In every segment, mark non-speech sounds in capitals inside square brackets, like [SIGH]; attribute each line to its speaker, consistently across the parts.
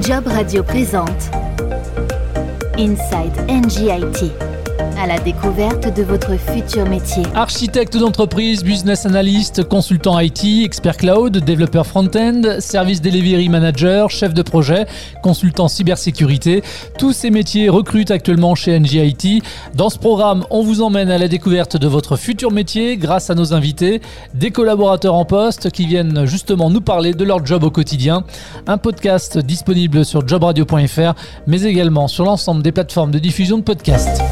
Speaker 1: Job Radio présente Inside NGIT à la découverte de votre futur métier.
Speaker 2: Architecte d'entreprise, business analyst, consultant IT, expert cloud, développeur front-end, service delivery manager, chef de projet, consultant cybersécurité, tous ces métiers recrutent actuellement chez NGIT. Dans ce programme, on vous emmène à la découverte de votre futur métier grâce à nos invités, des collaborateurs en poste qui viennent justement nous parler de leur job au quotidien. Un podcast disponible sur jobradio.fr, mais également sur l'ensemble des plateformes de diffusion de podcasts.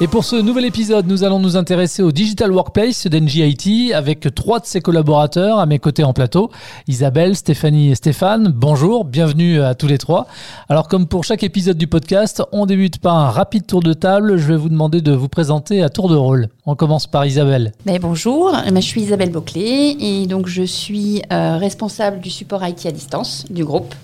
Speaker 2: Et pour ce nouvel épisode, nous allons nous intéresser au Digital Workplace d'NGIT avec trois de ses collaborateurs à mes côtés en plateau. Isabelle, Stéphanie et Stéphane, bonjour, bienvenue à tous les trois. Alors comme pour chaque épisode du podcast, on débute par un rapide tour de table. Je vais vous demander de vous présenter à tour de rôle. On commence par Isabelle.
Speaker 3: Ben, bonjour, je suis Isabelle Boclé et donc je suis euh, responsable du support IT à distance du groupe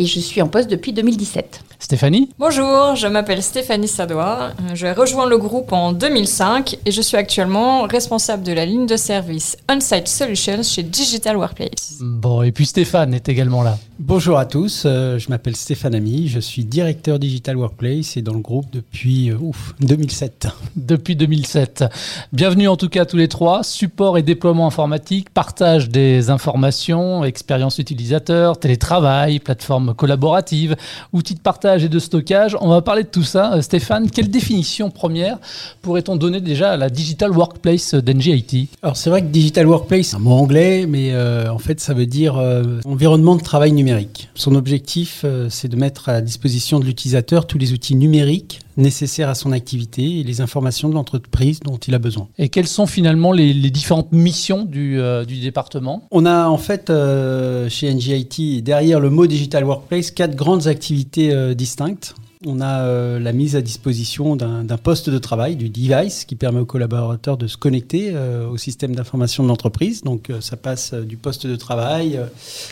Speaker 3: et je suis en poste depuis 2017.
Speaker 2: Stéphanie
Speaker 4: Bonjour, je m'appelle Stéphanie Sadois. Je rejoins le groupe en 2005 et je suis actuellement responsable de la ligne de service On-Site Solutions chez Digital Workplace.
Speaker 2: Bon, et puis Stéphane est également là.
Speaker 5: Bonjour à tous, euh, je m'appelle Stéphane Ami, je suis directeur Digital Workplace et dans le groupe depuis euh, ouf, 2007.
Speaker 2: Depuis 2007. Bienvenue en tout cas tous les trois. Support et déploiement informatique, partage des informations, expérience utilisateur, télétravail, plateforme collaborative, outils de partage et de stockage. On va parler de tout ça. Euh, Stéphane, quelle définition première pourrait-on donner déjà à la Digital Workplace d'NGIT
Speaker 5: Alors c'est vrai que Digital Workplace, c'est un mot anglais, mais euh, en fait ça veut dire euh, environnement de travail numérique. Son objectif, c'est de mettre à disposition de l'utilisateur tous les outils numériques nécessaires à son activité et les informations de l'entreprise dont il a besoin.
Speaker 2: Et quelles sont finalement les, différentes missions du, du, département?
Speaker 5: On a en fait chez NGIT, derrière le mot Digital Workplace, quatre grandes activités distinctes. On a euh, la mise à disposition d'un poste de travail, du device, qui permet aux collaborateurs de se connecter euh, au système d'information de l'entreprise. Donc euh, ça passe du poste de travail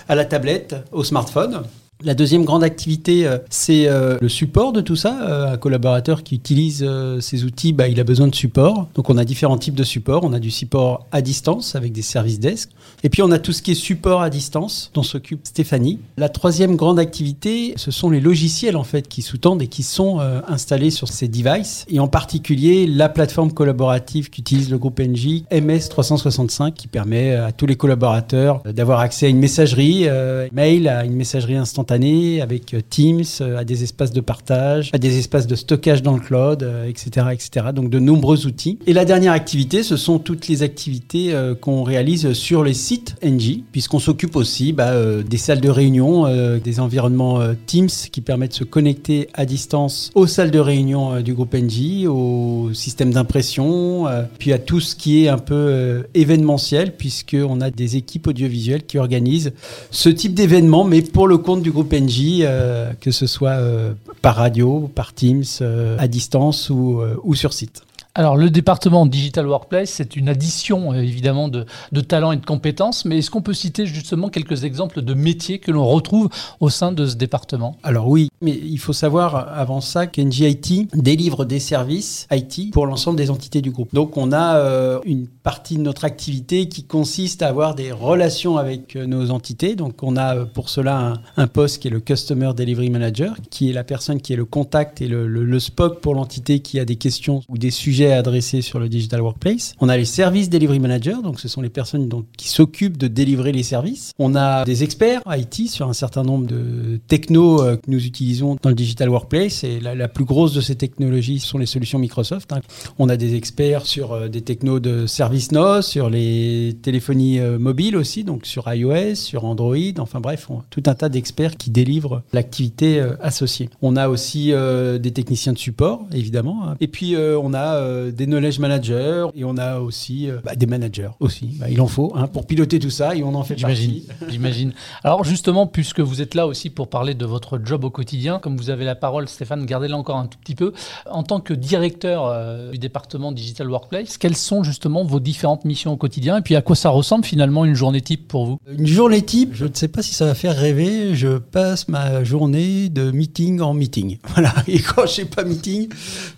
Speaker 5: à la tablette, au smartphone. La deuxième grande activité, euh, c'est euh, le support de tout ça. Euh, un collaborateur qui utilise ces outils, bah, il a besoin de support. Donc on a différents types de support. On a du support à distance avec des services desk. Et puis on a tout ce qui est support à distance dont s'occupe Stéphanie. La troisième grande activité, ce sont les logiciels en fait qui sous-tendent et qui sont installés sur ces devices. Et en particulier la plateforme collaborative qu'utilise le groupe NJ, MS365, qui permet à tous les collaborateurs d'avoir accès à une messagerie mail, à une messagerie instantanée avec euh, Teams, euh, à des espaces de partage, à des espaces de stockage dans le cloud, etc., euh, etc. Donc de nombreux outils. Et la dernière activité, ce sont toutes les activités qu'on réalise sur les sites NG, puisqu'on s'occupe aussi bah, des salles de réunion, des environnements Teams qui permettent de se connecter à distance aux salles de réunion du groupe NG, au système d'impression, puis à tout ce qui est un peu événementiel, puisqu'on a des équipes audiovisuelles qui organisent ce type d'événement, mais pour le compte du groupe NJ, euh, que ce soit euh, par radio, par Teams, euh, à distance ou, ou sur site.
Speaker 2: Alors, le département Digital Workplace, c'est une addition euh, évidemment de, talents et de compétences, mais est-ce qu'on peut citer justement quelques exemples de métiers que l'on retrouve au sein de ce département?
Speaker 5: Alors oui, mais il faut savoir avant ça qu'NGIT délivre des services IT pour l'ensemble des entités du groupe. Donc on a euh, une partie de notre activité qui consiste à avoir des relations avec euh, nos entités. Donc on a pour cela un, poste qui est le Customer Delivery Manager, qui est la personne qui est le contact et le, le SPOC pour l'entité qui a des questions ou des sujets adressés sur le Digital Workplace. On a les services Delivery Manager, donc ce sont les personnes qui s'occupent de délivrer les services. On a des experts IT sur un certain nombre de technos euh, que nous utilisons dans le Digital Workplace. Et la, plus grosse de ces technologies sont les solutions Microsoft. Hein. On a des experts sur euh, des technos de ServiceNow, sur les téléphonies euh, mobiles aussi, donc sur iOS, sur Android. Enfin bref, tout un tas d'experts qui délivrent l'activité associée. On a aussi des techniciens de support, évidemment. Hein. Et puis on a euh, des knowledge managers et on a aussi euh, bah, des managers aussi. Bah, il en faut hein, pour piloter tout ça et on en fait
Speaker 2: J'imagine. J'imagine. Alors justement, puisque vous êtes là aussi pour parler de votre job au quotidien, comme vous avez la parole, Stéphane, gardez-la encore un tout petit peu. En tant que directeur euh, du département Digital Workplace, quelles sont justement vos différentes missions au quotidien et puis à quoi ça ressemble finalement une journée type pour vous?
Speaker 5: Une journée type, je ne sais pas si ça va faire rêver. Je passe ma journée de meeting en meeting. [LAUGHS] Voilà. Et quand je n'ai pas meeting,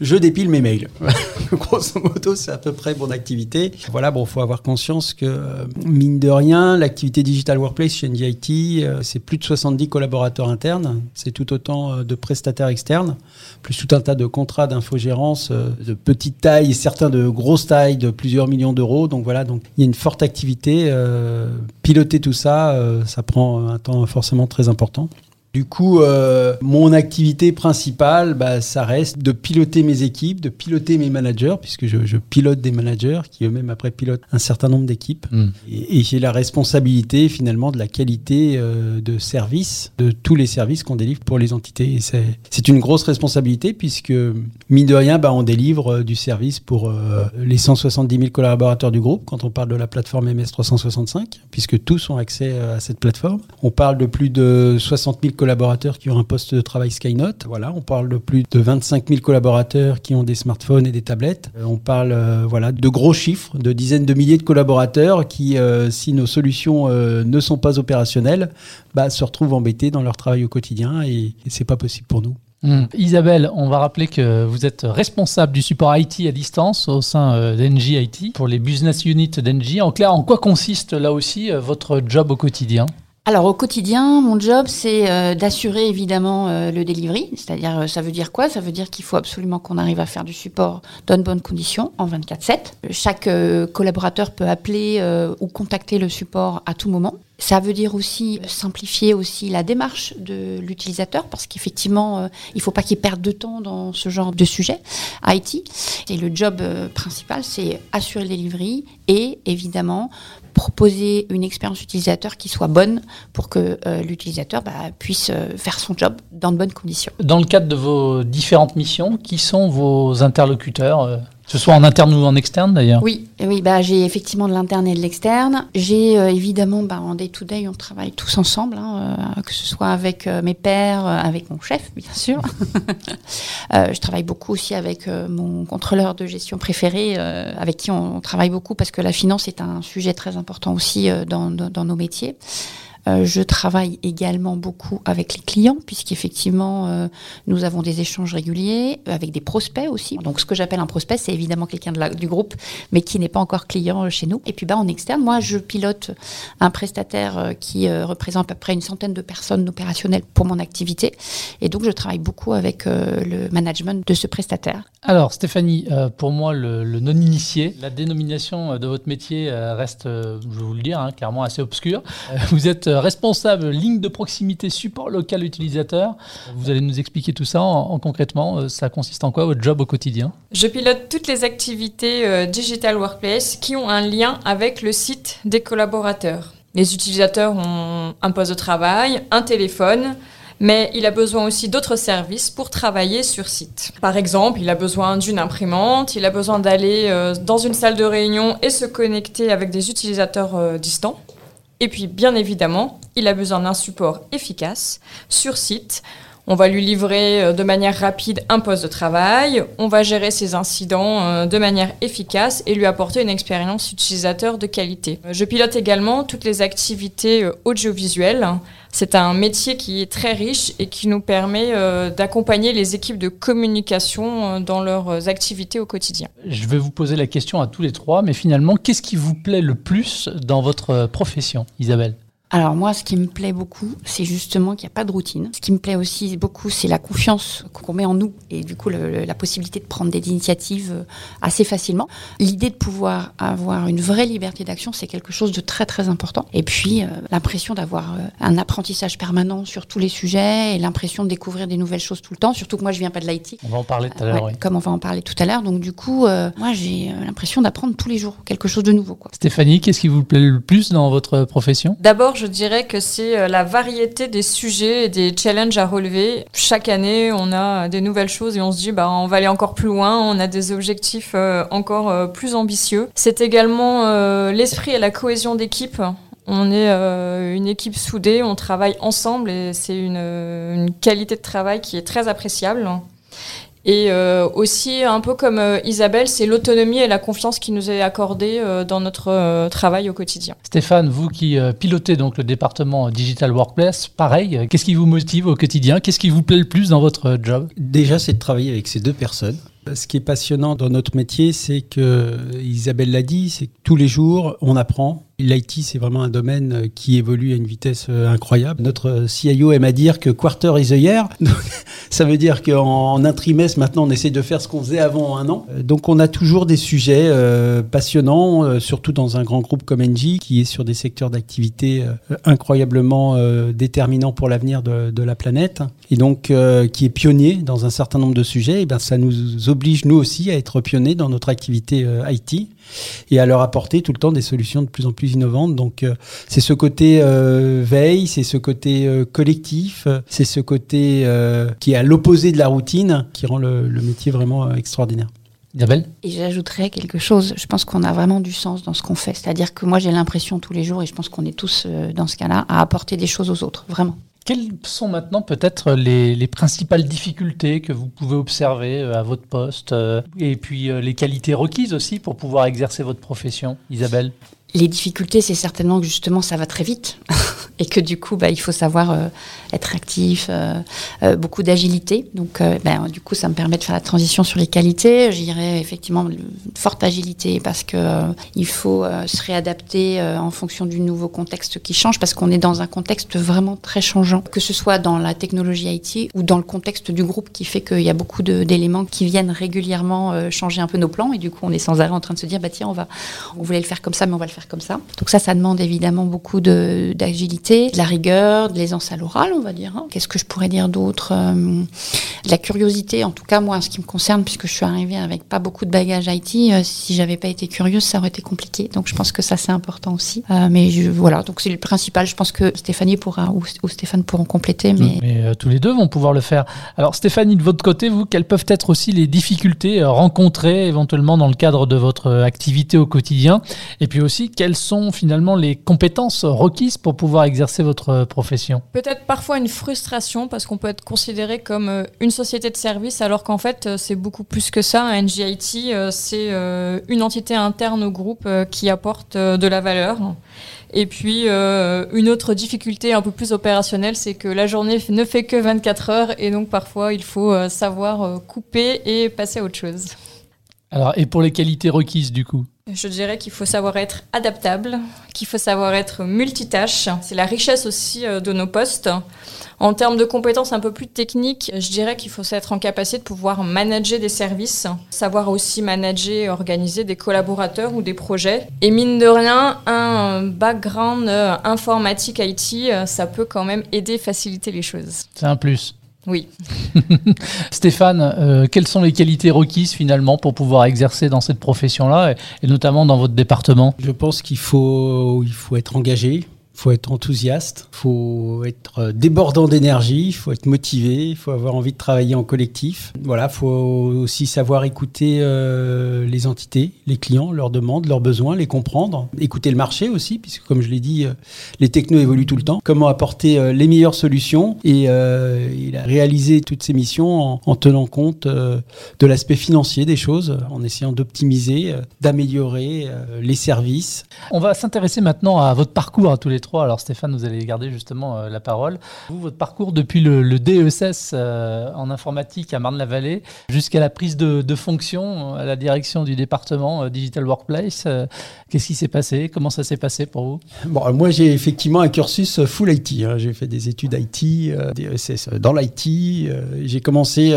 Speaker 5: je dépile mes mails. [LAUGHS] [LAUGHS] grosso modo, c'est à peu près mon activité. Voilà, bon, faut avoir conscience que, euh, mine de rien, l'activité Digital Workplace chez NGIT, euh, c'est plus de 70 collaborateurs internes, c'est tout autant euh, de prestataires externes, plus tout un tas de contrats d'infogérance de petite taille et certains de grosse taille de plusieurs millions d'euros. Donc voilà, donc il y a une forte activité. piloter tout ça, ça prend un temps forcément très important. Du coup, euh, mon activité principale, bah, ça reste de piloter mes équipes, de piloter mes managers, puisque je, pilote des managers qui eux-mêmes après pilotent un certain nombre d'équipes. Hmm. Et, j'ai la responsabilité finalement de la qualité euh, de service, de tous les services qu'on délivre pour les entités. Et c'est une grosse responsabilité puisque, mine de rien, bah, on délivre euh, du service pour les 170 000 collaborateurs du groupe quand on parle de la plateforme MS365, puisque tous ont accès à cette plateforme. On parle de plus de 60 000 collaborateurs collaborateurs qui ont un poste de travail Skynote. Voilà, on parle de plus de 25 000 collaborateurs qui ont des smartphones et des tablettes. Euh, on parle euh, voilà, de gros chiffres, de dizaines de milliers de collaborateurs qui, euh, si nos solutions ne sont pas opérationnelles, bah, se retrouvent embêtés dans leur travail au quotidien et, et c'est pas possible pour nous.
Speaker 2: Hmm. Isabelle, on va rappeler que vous êtes responsable du support IT à distance au sein d'Engie IT pour les business units d'Engie. En clair, en quoi consiste là aussi votre job au quotidien?
Speaker 3: Alors au quotidien, mon job, c'est euh, d'assurer évidemment euh, le delivery. C'est-à-dire, euh, ça veut dire quoi? Ça veut dire qu'il faut absolument qu'on arrive à faire du support dans de bonnes conditions en 24/7. Chaque collaborateur peut appeler ou contacter le support à tout moment. Ça veut dire aussi simplifier aussi la démarche de l'utilisateur parce qu'effectivement, il ne faut pas qu'il perde de temps dans ce genre de sujet IT. Et le job principal, c'est assurer le delivery et évidemment proposer une expérience utilisateur qui soit bonne pour que euh, l'utilisateur bah, puisse euh, faire son job dans de bonnes conditions.
Speaker 2: Dans le cadre de vos différentes missions, qui sont vos interlocuteurs euh, ce soit en interne ou en externe d'ailleurs
Speaker 3: Oui, oui bah, j'ai effectivement de l'interne et de l'externe. J'ai euh, évidemment, bah, en day-to-day, on travaille tous ensemble, hein, euh, que ce soit avec euh, mes pairs, avec mon chef, bien sûr. [LAUGHS] je travaille beaucoup aussi avec mon contrôleur de gestion préféré, avec qui on, travaille beaucoup parce que la finance est un sujet très important aussi dans nos métiers. Euh, je travaille également beaucoup avec les clients, puisqu'effectivement, euh, nous avons des échanges réguliers avec des prospects aussi. Donc, ce que j'appelle un prospect, c'est évidemment quelqu'un du groupe, mais qui n'est pas encore client euh, chez nous. Et puis, bah, en externe, moi, je pilote un prestataire qui représente à peu près une centaine de personnes opérationnelles pour mon activité. Et donc, je travaille beaucoup avec le management de ce prestataire.
Speaker 2: Alors, Stéphanie, pour moi, le, non-initié, la dénomination de votre métier reste, je vais vous le dire, hein, clairement assez obscure. Vous êtes responsable ligne de proximité support local utilisateur. Vous allez nous expliquer tout ça en, concrètement. Euh, ça consiste en quoi votre job au quotidien?
Speaker 4: Je pilote toutes les activités euh, Digital Workplace qui ont un lien avec le site des collaborateurs. Les utilisateurs ont un poste de travail, un téléphone, mais il a besoin aussi d'autres services pour travailler sur site. Par exemple, il a besoin d'une imprimante, il a besoin d'aller euh, dans une salle de réunion et se connecter avec des utilisateurs distants. Et puis, bien évidemment, il a besoin d'un support efficace sur site. On va lui livrer euh, de manière rapide un poste de travail, on va gérer ses incidents euh, de manière efficace et lui apporter une expérience utilisateur de qualité. Je pilote également toutes les activités euh, audiovisuelles c'est un métier qui est très riche et qui nous permet euh, d'accompagner les équipes de communication euh, dans leurs activités au quotidien.
Speaker 2: Je vais vous poser la question à tous les trois, mais finalement, qu'est-ce qui vous plaît le plus dans votre profession, Isabelle?
Speaker 3: Alors moi, ce qui me plaît beaucoup, c'est justement qu'il n'y a pas de routine. Ce qui me plaît aussi beaucoup, c'est la confiance qu'on met en nous et du coup la possibilité de prendre des initiatives euh, assez facilement. L'idée de pouvoir avoir une vraie liberté d'action, c'est quelque chose de très très important. Et puis euh, l'impression d'avoir euh, un apprentissage permanent sur tous les sujets et l'impression de découvrir des nouvelles choses tout le temps. Surtout que moi, je viens pas de l'IT.
Speaker 2: On va en parler tout à l'heure. oui.
Speaker 3: Comme on va en parler tout à l'heure. Donc du coup, moi, j'ai l'impression d'apprendre tous les jours quelque chose de nouveau. Quoi.
Speaker 2: Stéphanie, qu'est-ce qui vous plaît le plus dans votre profession?
Speaker 4: D'abord je dirais que c'est euh, la variété des sujets et des challenges à relever. Chaque année, on a des nouvelles choses et on se dit, bah, on va aller encore plus loin, on a des objectifs euh, encore euh, plus ambitieux. C'est également l'esprit et la cohésion d'équipe. On est une équipe soudée, on travaille ensemble et c'est une, une, qualité de travail qui est très appréciable. Et euh, aussi, un peu comme euh, Isabelle, c'est l'autonomie et la confiance qui nous est accordée euh, dans notre travail au quotidien.
Speaker 2: Stéphane, vous qui pilotez donc le département Digital Workplace, pareil, qu'est-ce qui vous motive au quotidien? Qu'est-ce qui vous plaît le plus dans votre job?
Speaker 5: Déjà, c'est de travailler avec ces deux personnes Ce qui est passionnant dans notre métier, c'est que, Isabelle l'a dit, c'est que tous les jours, on apprend. L'IT, c'est vraiment un domaine qui évolue à une vitesse euh, incroyable. Notre CIO aime à dire que quarter is a year. [LAUGHS] Ça veut dire qu'en un trimestre, maintenant, on essaie de faire ce qu'on faisait avant un an. Donc, on a toujours des sujets euh, passionnants, euh, surtout dans un grand groupe comme Engie, qui est sur des secteurs d'activité euh, incroyablement euh, déterminants pour l'avenir de, la planète, et donc euh, qui est pionnier dans un certain nombre de sujets. Et ben, ça nous oblige, nous aussi, à être pionniers dans notre activité euh, IT et à leur apporter tout le temps des solutions de plus en plus innovantes. Donc euh, c'est ce côté euh, veille, c'est ce côté euh, collectif, c'est ce côté euh, qui est à l'opposé de la routine qui rend le, le métier vraiment extraordinaire.
Speaker 2: Isabelle?
Speaker 3: Et j'ajouterais quelque chose. Je pense qu'on a vraiment du sens dans ce qu'on fait. C'est-à-dire que moi, j'ai l'impression tous les jours, et je pense qu'on est tous euh, dans ce cas-là, à apporter des choses aux autres. Vraiment.
Speaker 2: Quelles sont maintenant peut-être les, les principales difficultés que vous pouvez observer euh, à votre poste euh, et puis euh, les qualités requises aussi pour pouvoir exercer votre profession, Isabelle?
Speaker 3: Les difficultés, c'est certainement que justement, ça va très vite. [LAUGHS] et que du coup, bah, il faut savoir euh, être actif, euh, euh, beaucoup d'agilité. Donc, ben, du coup, ça me permet de faire la transition sur les qualités. Je dirais effectivement une forte agilité parce que il faut se réadapter en fonction du nouveau contexte qui change parce qu'on est dans un contexte vraiment très changeant, que ce soit dans la technologie IT ou dans le contexte du groupe qui fait qu'il y a beaucoup d'éléments qui viennent régulièrement changer un peu nos plans et du coup, on est sans arrêt en train de se dire, bah tiens, on va, on voulait le faire comme ça, mais on va le faire comme ça. Donc ça, ça demande évidemment beaucoup d'agilité, de, la rigueur, de l'aisance à l'oral, on va dire. hein. Qu'est-ce que je pourrais dire d'autre Euh, De la curiosité, en tout cas moi, en ce qui me concerne, puisque je suis arrivée avec pas beaucoup de bagages IT, euh, si j'avais pas été curieuse, ça aurait été compliqué. Donc je pense que ça, c'est important aussi. Euh, mais voilà, donc c'est le principal. Je pense que Stéphanie pourra ou, Stéphane pourront compléter, mais
Speaker 2: Mais euh, tous les deux vont pouvoir le faire. Alors Stéphanie, de votre côté, vous, quelles peuvent être aussi les difficultés rencontrées éventuellement dans le cadre de votre activité au quotidien? Et puis aussi, quelles sont finalement les compétences requises pour pouvoir exercer votre euh, profession
Speaker 4: Peut-être parfois une frustration parce qu'on peut être considéré comme euh, une société de service alors qu'en fait euh, c'est beaucoup plus que ça. Un NGIT, c'est une entité interne au groupe qui apporte de la valeur. Et puis euh, une autre difficulté un peu plus opérationnelle, c'est que la journée ne fait que 24 heures et donc parfois il faut savoir couper et passer à autre chose.
Speaker 2: Alors, et pour les qualités requises du coup?
Speaker 4: Je dirais qu'il faut savoir être adaptable, qu'il faut savoir être multitâche. C'est la richesse aussi euh, de nos postes. En termes de compétences un peu plus techniques, je dirais qu'il faut être en capacité de pouvoir manager des services, savoir aussi manager et organiser des collaborateurs ou des projets. Et mine de rien, un background euh, informatique IT, euh, ça peut quand même aider, faciliter les choses.
Speaker 2: C'est un plus.
Speaker 4: Oui. [LAUGHS]
Speaker 2: Stéphane, euh, quelles sont les qualités requises finalement pour pouvoir exercer dans cette profession-là et, et notamment dans votre département?
Speaker 5: Je pense qu'il faut, il faut être engagé, faut être enthousiaste, faut être euh, débordant d'énergie, faut être motivé, faut avoir envie de travailler en collectif. Voilà, il faut aussi savoir écouter euh, les entités, les clients, leurs demandes, leurs besoins, les comprendre, écouter le marché aussi, puisque comme je l'ai dit, euh, les technos évoluent tout le temps. Comment apporter les meilleures solutions et, il a réalisé toutes ces missions en, en tenant compte de l'aspect financier des choses, en essayant d'optimiser, d'améliorer les services.
Speaker 2: On va s'intéresser maintenant à votre parcours à tous les trois. Alors Stéphane, vous allez garder justement euh, la parole. Vous, votre parcours depuis le, DESS euh, en informatique à Marne-la-Vallée jusqu'à la prise de, fonction euh, à la direction du département Digital Workplace. Qu'est-ce qui s'est passé? Comment ça s'est passé pour vous?
Speaker 5: Moi j'ai effectivement un cursus full IT. hein. J'ai fait des études IT, euh, des ESS dans l'IT. j'ai commencé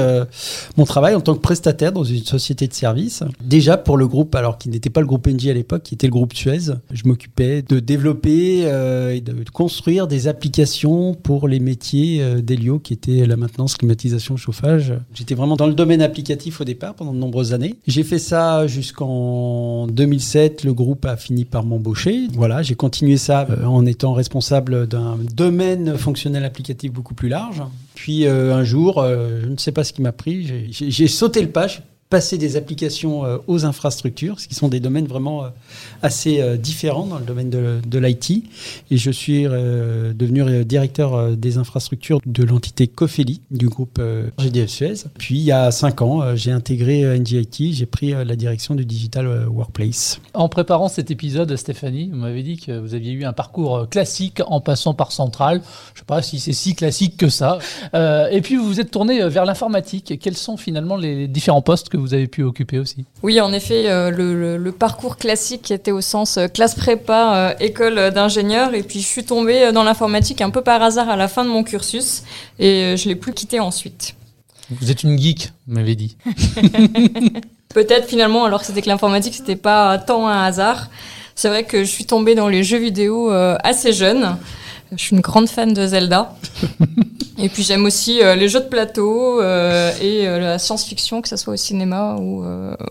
Speaker 5: mon travail en tant que prestataire dans une société de services. Déjà pour le groupe, alors qui n'était pas le groupe NG à l'époque, qui était le groupe Suez. Je m'occupais de développer et de construire des applications pour les métiers euh, d'Elio, qui étaient la maintenance, climatisation, chauffage. J'étais vraiment dans le domaine applicatif au départ pendant de nombreuses années. J'ai fait ça jusqu'en 2007. Le groupe a fini par m'embaucher. Voilà, j'ai continué ça euh, en étant responsable d'un domaine fonctionnel applicatif beaucoup plus large. Puis euh, un jour, euh, je ne sais pas ce qui m'a pris, j'ai- sauté le pas. Passé des applications euh, aux infrastructures, ce qui sont des domaines vraiment euh, assez euh, différents dans le domaine de, l'IT. Et je suis devenu directeur des infrastructures de l'entité Cofeli du groupe GDF Suez. Puis il y a cinq ans, j'ai intégré NGIT, j'ai pris la direction du Digital Workplace.
Speaker 2: En préparant cet épisode, Stéphanie, vous m'avez dit que vous aviez eu un parcours classique en passant par Centrale. Je ne sais pas si c'est si classique que ça. Et puis vous vous êtes tourné vers l'informatique. Quels sont finalement les différents postes que vous avez pu occuper aussi.
Speaker 4: Oui, en effet, euh, le, le, parcours classique était au sens euh, classe prépa, euh, école d'ingénieur, et puis je suis tombée dans l'informatique un peu par hasard à la fin de mon cursus, et je l'ai plus quitté ensuite.
Speaker 2: Vous êtes une geek, vous m'avez dit. [LAUGHS]
Speaker 4: Peut-être finalement, alors que c'était que l'informatique, c'était pas tant un hasard. C'est vrai que je suis tombée dans les jeux vidéo assez jeune. Je suis une grande fan de Zelda. [LAUGHS] et puis j'aime aussi euh, les jeux de plateau euh, et euh, la science-fiction, que ce soit au cinéma ou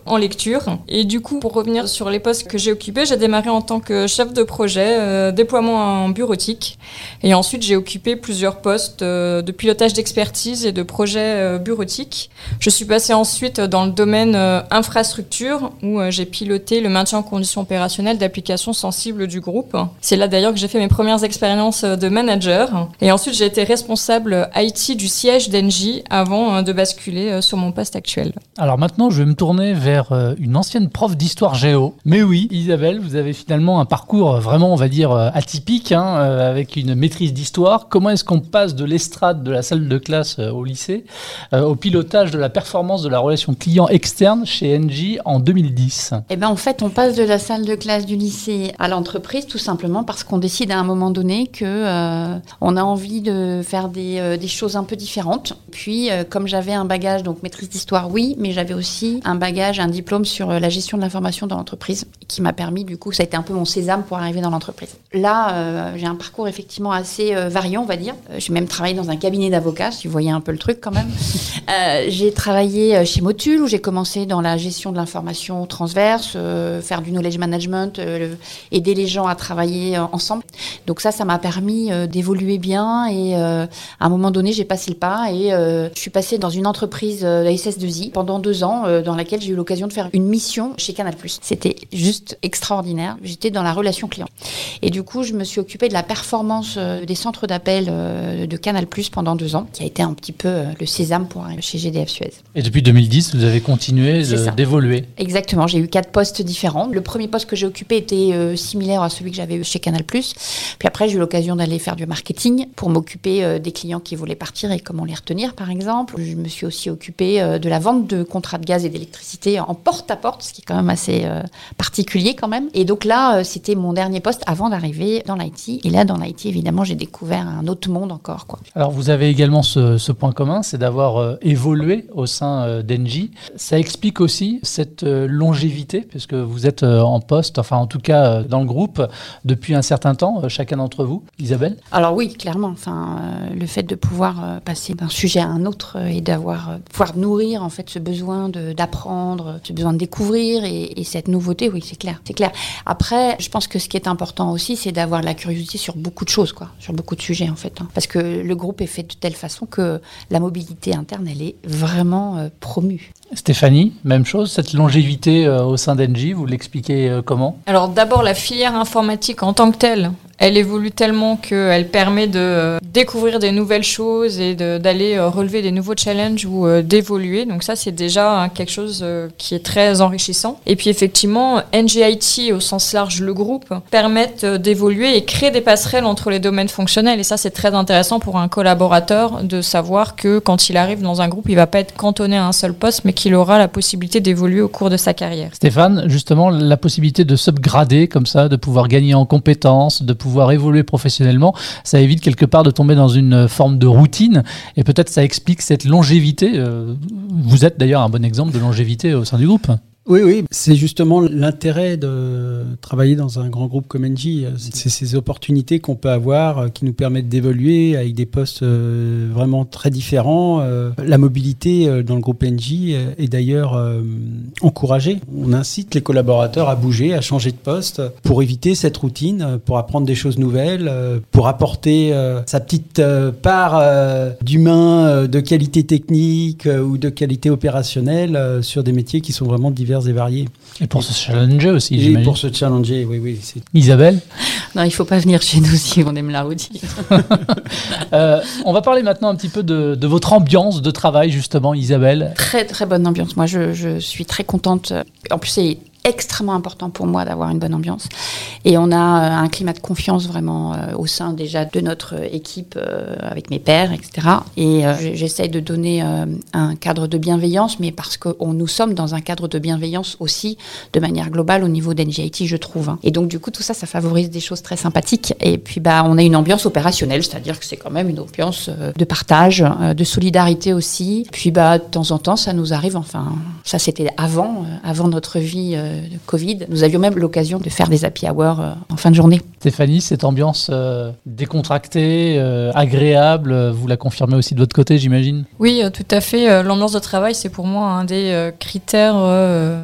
Speaker 4: en lecture. Et du coup, pour revenir sur les postes que j'ai occupés, j'ai démarré en tant que chef de projet, déploiement en bureautique. Et ensuite, j'ai occupé plusieurs postes de pilotage d'expertise et de projet bureautique. Je suis passée ensuite dans le domaine infrastructure, où j'ai piloté le maintien en conditions opérationnelles d'applications sensibles du groupe. C'est là d'ailleurs que j'ai fait mes premières expériences de manager. Et ensuite, j'ai été responsable IT du siège d'Engie avant euh, de basculer euh, sur mon poste actuel.
Speaker 2: Alors maintenant, je vais me tourner vers euh, une ancienne prof d'histoire géo. Mais oui, Isabelle, vous avez finalement un parcours vraiment, on va dire, atypique, hein, avec une maîtrise d'histoire. Comment est-ce qu'on passe de l'estrade de la salle de classe au lycée au pilotage de la performance de la relation client externe chez Engie en 2010
Speaker 3: Eh bien, en fait, on passe de la salle de classe du lycée à l'entreprise tout simplement parce qu'on décide à un moment donné que euh, on a envie de faire des, euh, des choses un peu différentes. Puis, euh, comme j'avais un bagage, donc maîtrise d'histoire, oui, mais j'avais aussi un bagage, un diplôme sur la gestion de l'information dans l'entreprise, qui m'a permis, du coup, ça a été un peu mon sésame pour arriver dans l'entreprise. Là, j'ai un parcours effectivement assez varié, on va dire. J'ai même travaillé dans un cabinet d'avocats, si vous voyez un peu le truc quand même. [LAUGHS] j'ai travaillé chez Motul, où j'ai commencé dans la gestion de l'information transverse, faire du knowledge management, aider les gens à travailler ensemble. Donc ça, ça m'a permis euh, d'évoluer bien et euh, à un moment donné, j'ai passé le pas et euh, je suis passée dans une entreprise, la SS2I, pendant deux ans, dans laquelle j'ai eu l'occasion de faire une mission chez Canal+. C'était juste extraordinaire. J'étais dans la relation client. Et du coup, je me suis occupée de la performance des centres d'appel de Canal+, pendant deux ans, qui a été un petit peu le sésame pour chez GDF Suez.
Speaker 2: Et depuis 2010, vous avez continué d'évoluer
Speaker 3: Exactement, j'ai eu quatre postes différents. Le premier poste que j'ai occupé était similaire à celui que j'avais eu chez Canal+. Puis après, j'ai eu l'occasion d'aller faire du marketing pour m'occuper euh, des clients qui voulaient partir et comment les retenir, par exemple. Je me suis aussi occupée euh, de la vente de contrats de gaz et d'électricité en porte-à-porte, ce qui est quand même assez euh, particulier quand même. Et donc là, c'était mon dernier poste avant d'arriver dans l'IT. Et là, dans l'IT, évidemment, j'ai découvert un autre monde encore.
Speaker 2: Alors, vous avez également ce, point commun, c'est d'avoir évolué au sein d'Engie. Ça explique aussi cette longévité, puisque vous êtes en poste, enfin en tout cas dans le groupe, depuis un certain temps, chacun d'entre vous.
Speaker 3: Alors oui, clairement. Enfin, euh, le fait de pouvoir euh, passer d'un sujet à un autre euh, et d'avoir pouvoir nourrir en fait ce besoin d'apprendre, ce besoin de découvrir et, cette nouveauté, oui, c'est clair, c'est clair. Après, je pense que ce qui est important aussi, c'est d'avoir la curiosité sur beaucoup de choses, quoi, sur beaucoup de sujets en fait, hein. parce que le groupe est fait de telle façon que la mobilité interne, elle est vraiment promue.
Speaker 2: Stéphanie, même chose, cette longévité au sein d'Engie, vous l'expliquez comment?
Speaker 4: Alors d'abord la filière informatique en tant que telle, elle évolue tellement qu'elle permet de euh, découvrir des nouvelles choses et d'aller euh, relever des nouveaux challenges ou euh, d'évoluer. Donc ça, c'est déjà hein, quelque chose qui est très enrichissant. Et puis effectivement, NGIT au sens large, le groupe, permettent d'évoluer et créer des passerelles entre les domaines fonctionnels. Et ça, c'est très intéressant pour un collaborateur de savoir que quand il arrive dans un groupe, il va pas être cantonné à un seul poste, mais qu'il aura la possibilité d'évoluer au cours de sa carrière.
Speaker 2: Stéphane, justement, la possibilité de subgrader comme ça, de pouvoir gagner en compétences, de pouvoir évoluer professionnellement, ça évite quelque part de tomber dans une forme de routine et peut-être ça explique cette longévité. Euh, vous êtes d'ailleurs un bon exemple de longévité au sein du groupe.
Speaker 5: Oui, oui, c'est justement l'intérêt de travailler dans un grand groupe comme Engie. C'est ces opportunités qu'on peut avoir euh, qui nous permettent d'évoluer avec des postes euh, vraiment très différents. Euh, la mobilité dans le groupe Engie est d'ailleurs encouragée. On incite les collaborateurs à bouger, à changer de poste pour éviter cette routine, pour apprendre des choses nouvelles, pour apporter sa petite part d'humain, de qualité technique ou de qualité opérationnelle sur des métiers qui sont vraiment divers et variés.
Speaker 2: Et pour se challenger aussi, j'imagine.
Speaker 5: Et pour se challenger, oui, oui. [LAUGHS]
Speaker 2: Isabelle
Speaker 3: Non, il ne faut pas venir chez nous si on aime la routine. [LAUGHS]
Speaker 2: euh, on va parler maintenant un petit peu de, de, votre ambiance de travail, justement, Isabelle.
Speaker 3: Très, très bonne ambiance. Moi, je, je suis très contente. En plus, c'est extrêmement important pour moi d'avoir une bonne ambiance. Et on a un climat de confiance vraiment au sein déjà de notre équipe avec mes pairs, etc. Et j'essaye de donner un cadre de bienveillance, mais parce que nous sommes dans un cadre de bienveillance aussi de manière globale au niveau d'NGIT, je trouve. Hein. Et donc du coup, tout ça, ça favorise des choses très sympathiques. Et puis, bah, on a une ambiance opérationnelle, c'est-à-dire que c'est quand même une ambiance de partage, de solidarité aussi. Puis, bah, de temps en temps, ça nous arrive. Enfin, ça c'était avant, avant notre vie Covid. Nous avions même l'occasion de faire des happy hours en fin de journée.
Speaker 2: Stéphanie, cette ambiance décontractée, agréable, vous la confirmez aussi de votre côté, j'imagine?
Speaker 4: Oui, tout à fait. L'ambiance de travail, c'est pour moi un des critères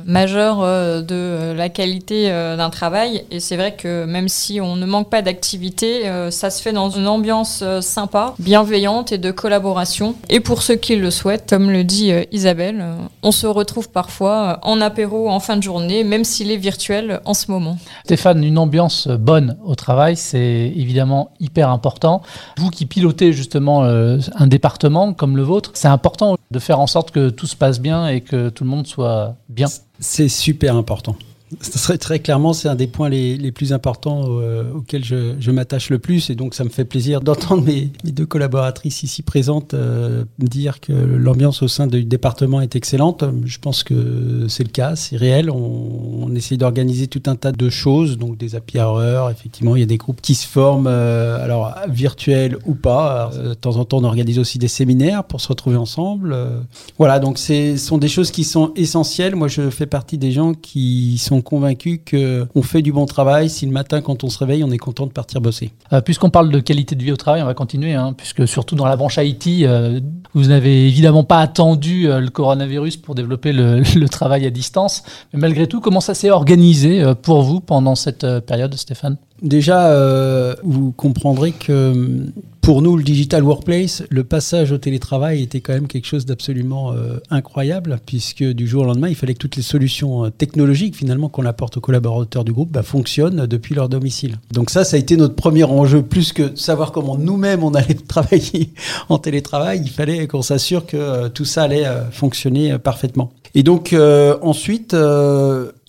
Speaker 4: majeurs de la qualité d'un travail. Et c'est vrai que même si on ne manque pas d'activité, ça se fait dans une ambiance sympa, bienveillante et de collaboration. Et pour ceux qui le souhaitent, comme le dit Isabelle, on se retrouve parfois en apéro en fin de journée, même s'il est virtuel en ce moment.
Speaker 2: Stéphane, une ambiance bonne au travail, c'est évidemment hyper important. Vous qui pilotez justement un département comme le vôtre, c'est important de faire en sorte que tout se passe bien et que tout le monde soit bien.
Speaker 5: C'est super important. Très, clairement, c'est un des points les, les plus importants euh, auxquels je, je m'attache le plus. Et donc, ça me fait plaisir d'entendre mes, mes, deux collaboratrices ici présentes euh, dire que l'ambiance au sein du département est excellente. Je pense que c'est le cas, c'est réel. On, on essaie d'organiser tout un tas de choses, donc des happy hours. Effectivement, il y a des groupes qui se forment, euh, alors virtuels ou pas. De temps en temps, on organise aussi des séminaires pour se retrouver ensemble. voilà, donc ce sont des choses qui sont essentielles. Moi, je fais partie des gens qui sont convaincus qu'on fait du bon travail si le matin, quand on se réveille, on est content de partir bosser.
Speaker 2: Euh, puisqu'on parle de qualité de vie au travail, on va continuer, hein, puisque surtout dans la branche IT, euh, vous n'avez évidemment pas attendu euh, le coronavirus pour développer le, [LAUGHS] le, travail à distance. Mais malgré tout, comment ça s'est organisé euh, pour vous pendant cette période, Stéphane?
Speaker 5: Déjà, vous comprendrez que pour nous, le digital workplace, le passage au télétravail était quand même quelque chose d'absolument euh, incroyable, puisque du jour au lendemain, il fallait que toutes les solutions euh, technologiques finalement qu'on apporte aux collaborateurs du groupe bah, fonctionnent depuis leur domicile. Donc ça, ça a été notre premier enjeu, plus que savoir comment nous-mêmes on allait [LAUGHS] travailler en télétravail, il fallait qu'on s'assure que euh, tout ça allait euh, fonctionner parfaitement. Et donc ensuite,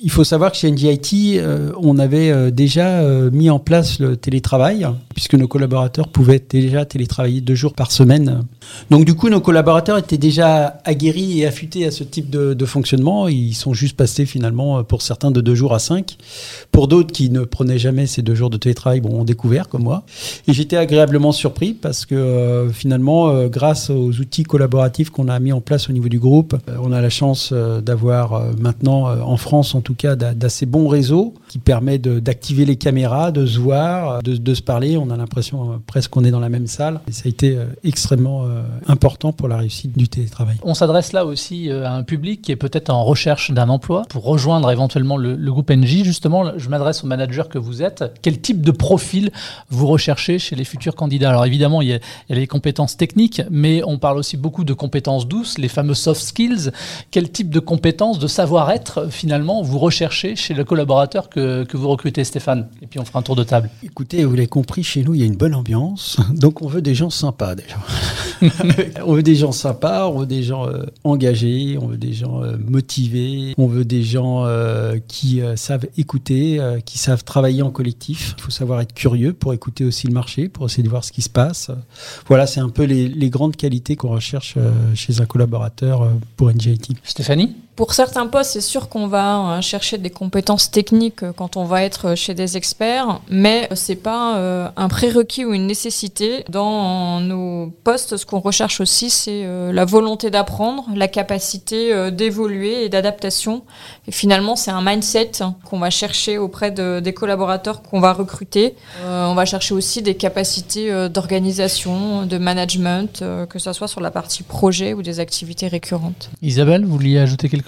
Speaker 5: il faut savoir que chez NGIT, euh, on avait euh, déjà euh, mis en place le télétravail, puisque nos collaborateurs pouvaient déjà télétravailler deux jours par semaine. Donc du coup, nos collaborateurs étaient déjà aguerris et affûtés à ce type de, fonctionnement. Ils sont juste passés finalement, pour certains, de deux jours à cinq. Pour d'autres qui ne prenaient jamais ces deux jours de télétravail, bon, ont découvert comme moi. Et j'étais agréablement surpris parce que finalement, grâce aux outils collaboratifs qu'on a mis en place au niveau du groupe, on a la chance d'avoir maintenant en France en tout cas d'assez bons réseaux qui permet d'activer les caméras, de se voir, de, de se parler. On a l'impression euh, presque qu'on est dans la même salle. Ça a été euh, extrêmement euh, important pour la réussite du télétravail.
Speaker 2: On s'adresse là aussi à un public qui est peut-être en recherche d'un emploi pour rejoindre éventuellement le, le groupe NJ. Justement, je m'adresse au manager que vous êtes. Quel type de profil vous recherchez chez les futurs candidats? Alors évidemment, il y, a, il y a les compétences techniques, mais on parle aussi beaucoup de compétences douces, les fameux soft skills. Quel type de compétences, de savoir-être finalement vous recherchez chez le collaborateur que, que, vous recrutez, Stéphane Et puis on fera un tour de table.
Speaker 5: Écoutez, vous l'avez compris, chez nous, il y a une bonne ambiance. [LAUGHS] Donc on veut des gens sympas déjà. [LAUGHS] on veut des gens sympas, on veut des gens euh, engagés, on veut des gens euh, motivés, on veut des gens euh, qui savent écouter, qui savent travailler en collectif. Il faut savoir être curieux pour écouter aussi le marché, pour essayer de voir ce qui se passe. Voilà, c'est un peu les, les grandes qualités qu'on recherche chez un collaborateur pour NGIT.
Speaker 2: Stéphanie?
Speaker 4: Pour certains postes, c'est sûr qu'on va chercher des compétences techniques quand on va être chez des experts, mais c'est pas un prérequis ou une nécessité. Dans nos postes, ce qu'on recherche aussi, c'est la volonté d'apprendre, la capacité d'évoluer et d'adaptation. Et finalement, c'est un mindset qu'on va chercher auprès de, des collaborateurs qu'on va recruter. on va chercher aussi des capacités d'organisation, de management, que ce soit sur la partie projet ou des activités récurrentes.
Speaker 2: Isabelle, vous vouliez ajouter quelque chose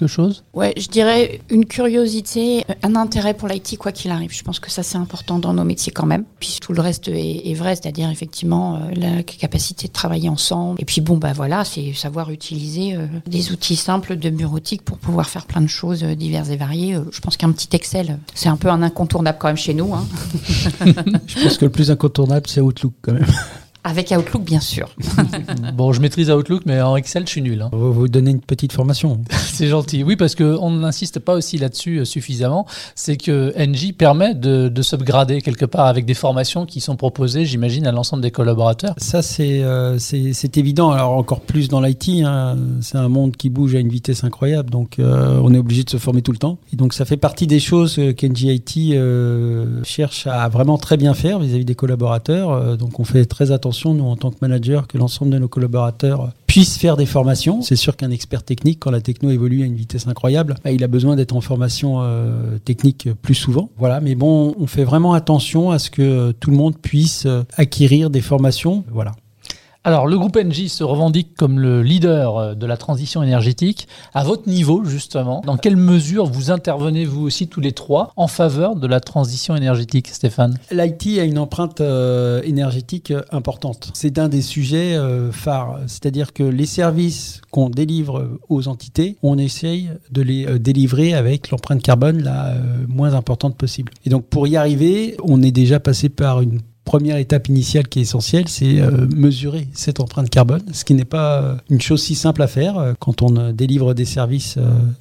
Speaker 3: Ouais, je dirais une curiosité, un intérêt pour l'IT quoi qu'il arrive. Je pense que ça c'est important dans nos métiers quand même. Puis tout le reste est, est vrai, c'est-à-dire effectivement euh, la capacité de travailler ensemble. Et puis bon bah voilà, c'est savoir utiliser euh, des outils simples de bureautique pour pouvoir faire plein de choses euh, diverses et variées. je pense qu'un petit Excel, c'est un peu un incontournable quand même chez nous. Hein. [LAUGHS]
Speaker 5: je pense que le plus incontournable c'est Outlook quand même.
Speaker 3: Avec Outlook, bien sûr. [LAUGHS]
Speaker 2: bon, je maîtrise Outlook, mais en Excel, je suis nul. Hein.
Speaker 5: On va vous donner une petite formation. [LAUGHS]
Speaker 2: c'est gentil. Oui, parce qu'on n'insiste pas aussi là-dessus euh, suffisamment. C'est que NJ permet de, de s'upgrader quelque part avec des formations qui sont proposées, j'imagine, à l'ensemble des collaborateurs.
Speaker 5: Ça, c'est euh, c'est évident. Alors, encore plus dans l'IT. Hein. C'est un monde qui bouge à une vitesse incroyable. Donc, euh, on est obligé de se former tout le temps. Et donc, ça fait partie des choses qu'NJ IT cherche à vraiment très bien faire vis-à-vis -vis des collaborateurs. donc, on fait très attention nous, en tant que manager, que l'ensemble de nos collaborateurs puissent faire des formations. C'est sûr qu'un expert technique, quand la techno évolue à une vitesse incroyable, bah, il a besoin d'être en formation euh, technique plus souvent. Voilà, mais bon, on fait vraiment attention à ce que tout le monde puisse euh, acquérir des formations. Voilà.
Speaker 2: Alors, le groupe NJ se revendique comme le leader euh, de la transition énergétique. À votre niveau, justement, dans quelle mesure vous intervenez, vous aussi, tous les trois, en faveur de la transition énergétique, Stéphane?
Speaker 5: L'IT a une empreinte euh, énergétique euh, importante. C'est un des sujets phares. C'est-à-dire que les services qu'on délivre aux entités, on essaye de les délivrer avec l'empreinte carbone la moins importante possible. Et donc, pour y arriver, on est déjà passé par une première étape initiale qui est essentielle, c'est euh, mesurer cette empreinte carbone, ce qui n'est pas euh, une chose si simple à faire euh, quand on délivre des services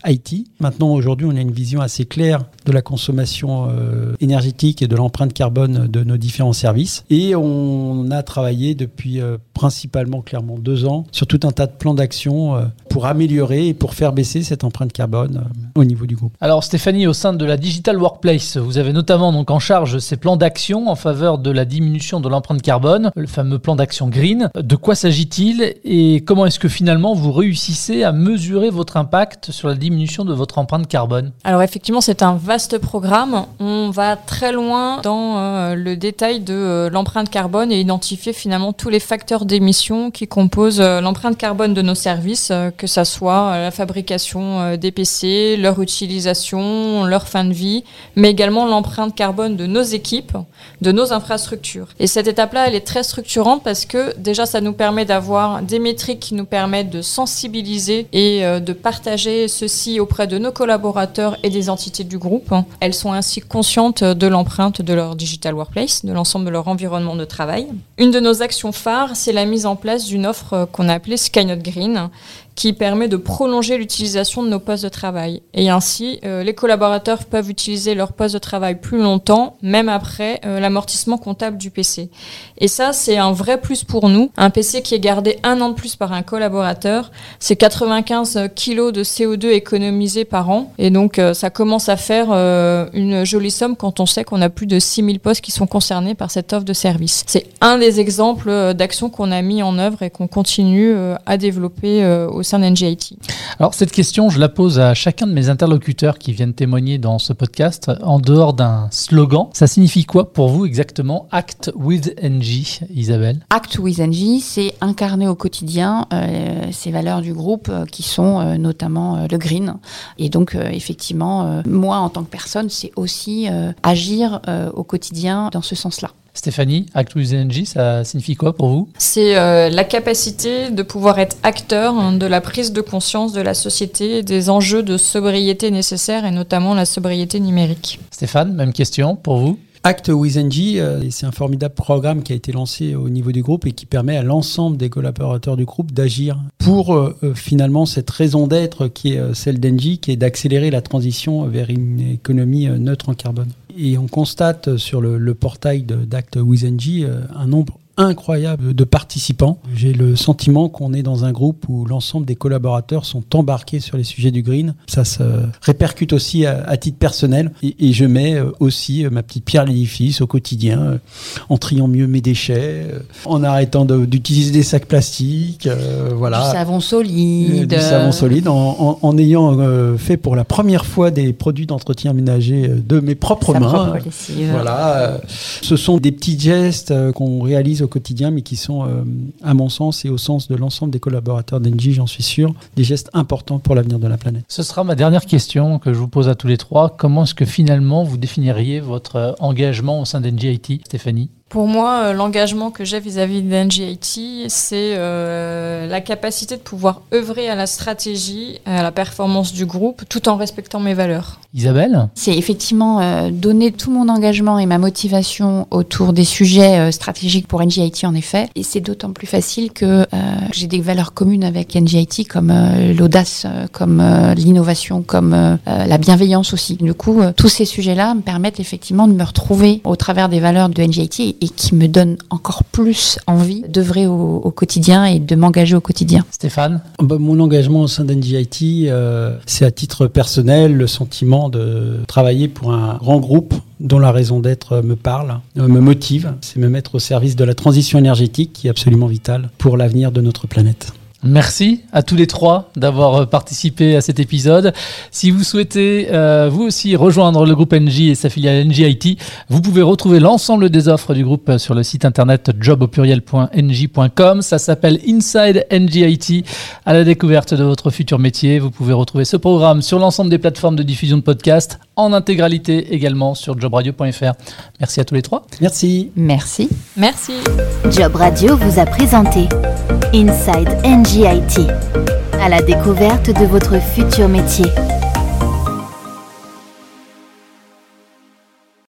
Speaker 5: IT. Maintenant, aujourd'hui, on a une vision assez claire de la consommation énergétique et de l'empreinte carbone de nos différents services. Et on a travaillé depuis principalement, clairement, deux ans sur tout un tas de plans d'action pour améliorer et pour faire baisser cette empreinte carbone au niveau du groupe.
Speaker 2: Alors Stéphanie, au sein de la Digital Workplace, vous avez notamment donc en charge ces plans d'action en faveur de la diminution de l'empreinte carbone, le fameux plan d'action green. De quoi s'agit-il et comment est-ce que finalement vous réussissez à mesurer votre impact sur la diminution de votre empreinte carbone?
Speaker 4: Alors effectivement, c'est un vaste programme. On va très loin dans euh, le détail de euh, l'empreinte carbone et identifier finalement tous les facteurs d'émission qui composent euh, l'empreinte carbone de nos services, que ça soit la fabrication des PC, leur utilisation, leur fin de vie, mais également l'empreinte carbone de nos équipes, de nos infrastructures et cette étape-là, elle est très structurante parce que déjà, ça nous permet d'avoir des métriques qui nous permettent de sensibiliser et euh, de partager ceci auprès de nos collaborateurs et des entités du groupe. Elles sont ainsi conscientes de l'empreinte de leur digital workplace, de l'ensemble de leur environnement de travail. Une de nos actions phares, c'est la mise en place d'une offre qu'on a appelée Skynote Green, qui permet de prolonger l'utilisation de nos postes de travail. Et ainsi, euh, les collaborateurs peuvent utiliser leur poste de travail plus longtemps, même après euh, l'amortissement comptable du PC. Et ça, c'est un vrai plus pour nous. Un PC qui est gardé un an de plus par un collaborateur, c'est 95 kilos de CO2 économisés par an. Et donc, euh, ça commence à faire une jolie somme quand on sait qu'on a plus de 6000 postes qui sont concernés par cette offre de service. C'est un des exemples d'actions qu'on a mis en œuvre et qu'on continue à développer au sein d'NGIT
Speaker 2: Alors cette question, je la pose à chacun de mes interlocuteurs qui viennent témoigner dans ce podcast. En dehors d'un slogan, ça signifie quoi pour vous exactement Act with NG, Isabelle?
Speaker 3: Act with NG, c'est incarner au quotidien euh, ces valeurs du groupe euh, qui sont euh, notamment le green. Et donc effectivement, moi en tant que personne, c'est aussi agir au quotidien dans ce sens-là.
Speaker 2: Stéphanie, Act with NG, ça signifie quoi pour vous?
Speaker 4: C'est euh, la capacité de pouvoir être acteur hein, de la prise de conscience de la société, des enjeux de sobriété nécessaires et notamment la sobriété numérique.
Speaker 2: Stéphane, même question pour vous?
Speaker 5: Act with NG, euh, c'est un formidable programme qui a été lancé au niveau du groupe et qui permet à l'ensemble des collaborateurs du groupe d'agir pour euh, finalement cette raison d'être qui est celle d'Engie, qui est d'accélérer la transition vers une économie neutre en carbone. Et on constate sur le, portail d'Act Wizenji euh, un nombre incroyable de participants. J'ai le sentiment qu'on est dans un groupe où l'ensemble des collaborateurs sont embarqués sur les sujets du green. Ça se répercute aussi à, titre personnel et, je mets euh, aussi euh, ma petite pierre à l'édifice au quotidien euh, en triant mieux mes déchets, en arrêtant d'utiliser des sacs plastiques, voilà.
Speaker 3: Du savon solide.
Speaker 5: Du savon solide, en, ayant fait pour la première fois des produits d'entretien ménager de mes propres mains. voilà. ce sont des petits gestes qu'on réalise au quotidien, mais qui sont, euh, à mon sens et au sens de l'ensemble des collaborateurs d'Engie, j'en suis sûr, des gestes importants pour l'avenir de la planète.
Speaker 2: Ce sera ma dernière question que je vous pose à tous les trois. Comment est-ce que finalement vous définiriez votre engagement au sein d'Engie IT, Stéphanie?
Speaker 4: Pour moi, euh, l'engagement que j'ai vis-à-vis d'NGIT, c'est euh, la capacité de pouvoir œuvrer à la stratégie, à la performance du groupe, tout en respectant mes valeurs.
Speaker 2: Isabelle
Speaker 3: C'est effectivement euh, donner tout mon engagement et ma motivation autour des sujets euh, stratégiques pour NGIT en effet. Et c'est d'autant plus facile que euh, j'ai des valeurs communes avec NGIT comme euh, l'audace, comme euh, l'innovation, comme la bienveillance aussi. Du coup, euh, tous ces sujets-là me permettent effectivement de me retrouver au travers des valeurs de NGIT et, qui me donnent encore plus envie d'œuvrer au, au quotidien et de m'engager au quotidien.
Speaker 2: Stéphane
Speaker 5: Bah, mon engagement au sein d'NGIT, euh, c'est à titre personnel le sentiment de travailler pour un grand groupe dont la raison d'être me parle, euh, me motive. C'est me mettre au service de la transition énergétique qui est absolument vitale pour l'avenir de notre planète.
Speaker 2: Merci à tous les trois d'avoir euh, participé à cet épisode. Si vous souhaitez euh, vous aussi rejoindre le groupe NJ et sa filiale NJIT, vous pouvez retrouver l'ensemble des offres du groupe sur le site internet job au pluriel.nj.com. Ça s'appelle Inside NJIT à la découverte de votre futur métier. Vous pouvez retrouver ce programme sur l'ensemble des plateformes de diffusion de podcasts en intégralité également sur jobradio.fr. Merci à tous les trois.
Speaker 5: Merci.
Speaker 3: Merci.
Speaker 4: Merci.
Speaker 1: Job Radio vous a présenté Inside NGIT, à la découverte de votre futur métier.